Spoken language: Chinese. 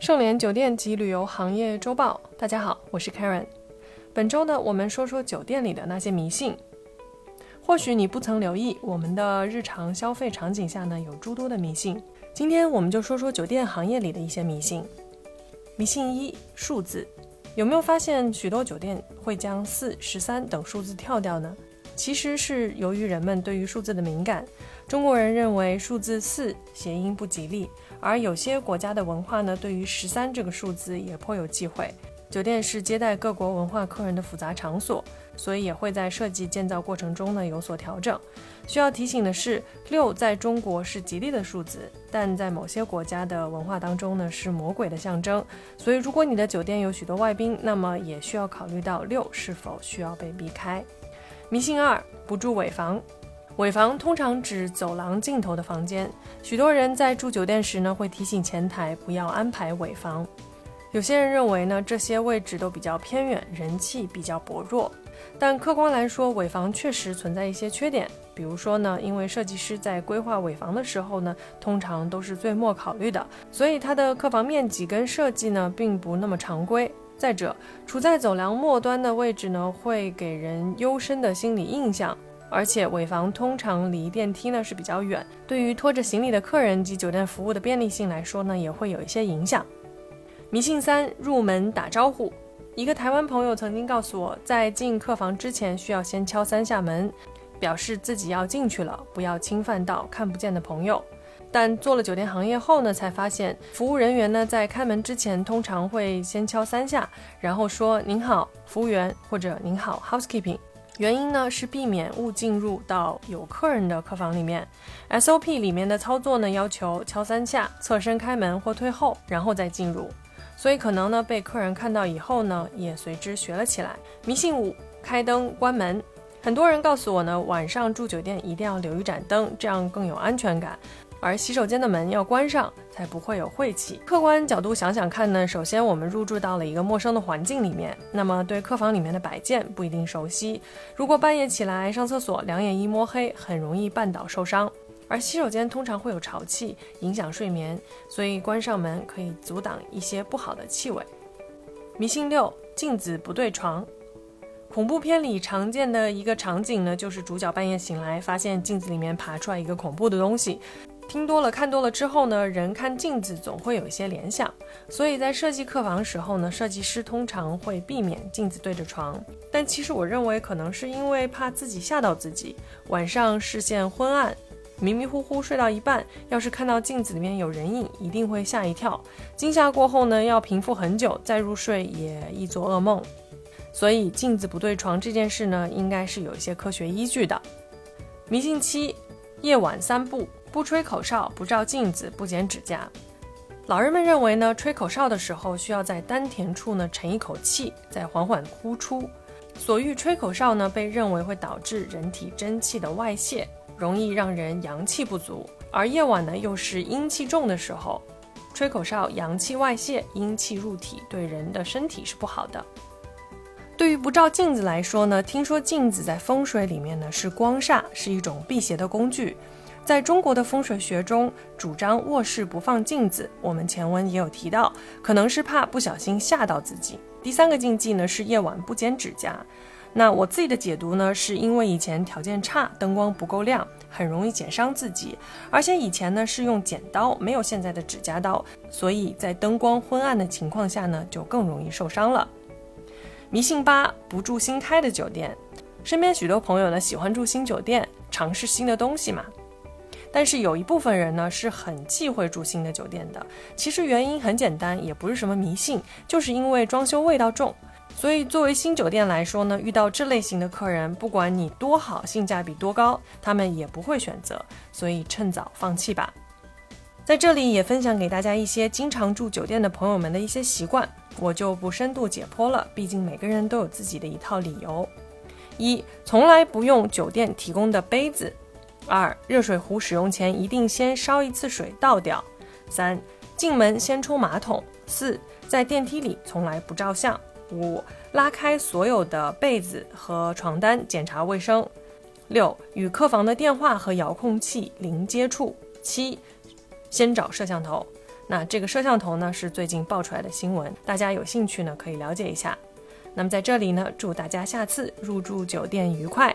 盛联酒店及旅游行业周报，大家好，我是 Karen。本周呢，我们说说酒店里的那些迷信。或许你不曾留意，我们的日常消费场景下呢，有诸多的迷信。今天我们就说说酒店行业里的一些迷信。迷信一：数字。有没有发现许多酒店会将四、十三等数字跳掉呢？其实是由于人们对于数字的敏感。中国人认为数字四谐音不吉利，而有些国家的文化呢，对于十三这个数字也颇有忌讳。酒店是接待各国文化客人的复杂场所，所以也会在设计建造过程中呢有所调整。需要提醒的是，六在中国是吉利的数字，但在某些国家的文化当中呢是魔鬼的象征。所以，如果你的酒店有许多外宾，那么也需要考虑到六是否需要被避开。迷信二：不住尾房。尾房通常指走廊尽头的房间，许多人在住酒店时呢会提醒前台不要安排尾房。有些人认为呢，这些位置都比较偏远，人气比较薄弱。但客观来说，尾房确实存在一些缺点。比如说呢，因为设计师在规划尾房的时候呢，通常都是最末考虑的，所以它的客房面积跟设计呢，并不那么常规。再者，处在走廊末端的位置呢，会给人幽深的心理印象。而且尾房通常离电梯呢是比较远，对于拖着行李的客人及酒店服务的便利性来说呢，也会有一些影响。迷信三：入门打招呼。一个台湾朋友曾经告诉我，在进客房之前需要先敲三下门，表示自己要进去了，不要侵犯到看不见的朋友。但做了酒店行业后呢，才发现服务人员呢在开门之前通常会先敲三下，然后说“您好，服务员”或者“您好，housekeeping”。原因呢是避免误进入到有客人的客房里面。SOP 里面的操作呢要求敲三下，侧身开门或退后，然后再进入。所以可能呢，被客人看到以后呢，也随之学了起来。迷信五：开灯关门。很多人告诉我呢，晚上住酒店一定要留一盏灯，这样更有安全感。而洗手间的门要关上，才不会有晦气。客观角度想想看呢，首先我们入住到了一个陌生的环境里面，那么对客房里面的摆件不一定熟悉。如果半夜起来上厕所，两眼一摸黑，很容易绊倒受伤。而洗手间通常会有潮气，影响睡眠，所以关上门可以阻挡一些不好的气味。迷信六：镜子不对床。恐怖片里常见的一个场景呢，就是主角半夜醒来，发现镜子里面爬出来一个恐怖的东西。听多了看多了之后呢，人看镜子总会有一些联想，所以在设计客房时候呢，设计师通常会避免镜子对着床。但其实我认为，可能是因为怕自己吓到自己，晚上视线昏暗。迷迷糊糊睡到一半，要是看到镜子里面有人影，一定会吓一跳。惊吓过后呢，要平复很久，再入睡也易做噩梦。所以镜子不对床这件事呢，应该是有一些科学依据的。迷信七：夜晚三步，不吹口哨，不照镜子，不剪指甲。老人们认为呢，吹口哨的时候需要在丹田处呢沉一口气，再缓缓呼出。所欲吹口哨呢，被认为会导致人体真气的外泄。容易让人阳气不足，而夜晚呢又是阴气重的时候，吹口哨阳气外泄，阴气入体，对人的身体是不好的。对于不照镜子来说呢，听说镜子在风水里面呢是光煞，是一种辟邪的工具。在中国的风水学中，主张卧室不放镜子。我们前文也有提到，可能是怕不小心吓到自己。第三个禁忌呢是夜晚不剪指甲。那我自己的解读呢，是因为以前条件差，灯光不够亮，很容易剪伤自己。而且以前呢是用剪刀，没有现在的指甲刀，所以在灯光昏暗的情况下呢，就更容易受伤了。迷信八：不住新开的酒店。身边许多朋友呢喜欢住新酒店，尝试新的东西嘛。但是有一部分人呢是很忌讳住新的酒店的。其实原因很简单，也不是什么迷信，就是因为装修味道重。所以，作为新酒店来说呢，遇到这类型的客人，不管你多好，性价比多高，他们也不会选择。所以，趁早放弃吧。在这里也分享给大家一些经常住酒店的朋友们的一些习惯，我就不深度解剖了，毕竟每个人都有自己的一套理由。一，从来不用酒店提供的杯子。二，热水壶使用前一定先烧一次水倒掉。三，进门先冲马桶。四，在电梯里从来不照相。五、拉开所有的被子和床单，检查卫生。六、与客房的电话和遥控器零接触。七、先找摄像头。那这个摄像头呢是最近爆出来的新闻，大家有兴趣呢可以了解一下。那么在这里呢，祝大家下次入住酒店愉快。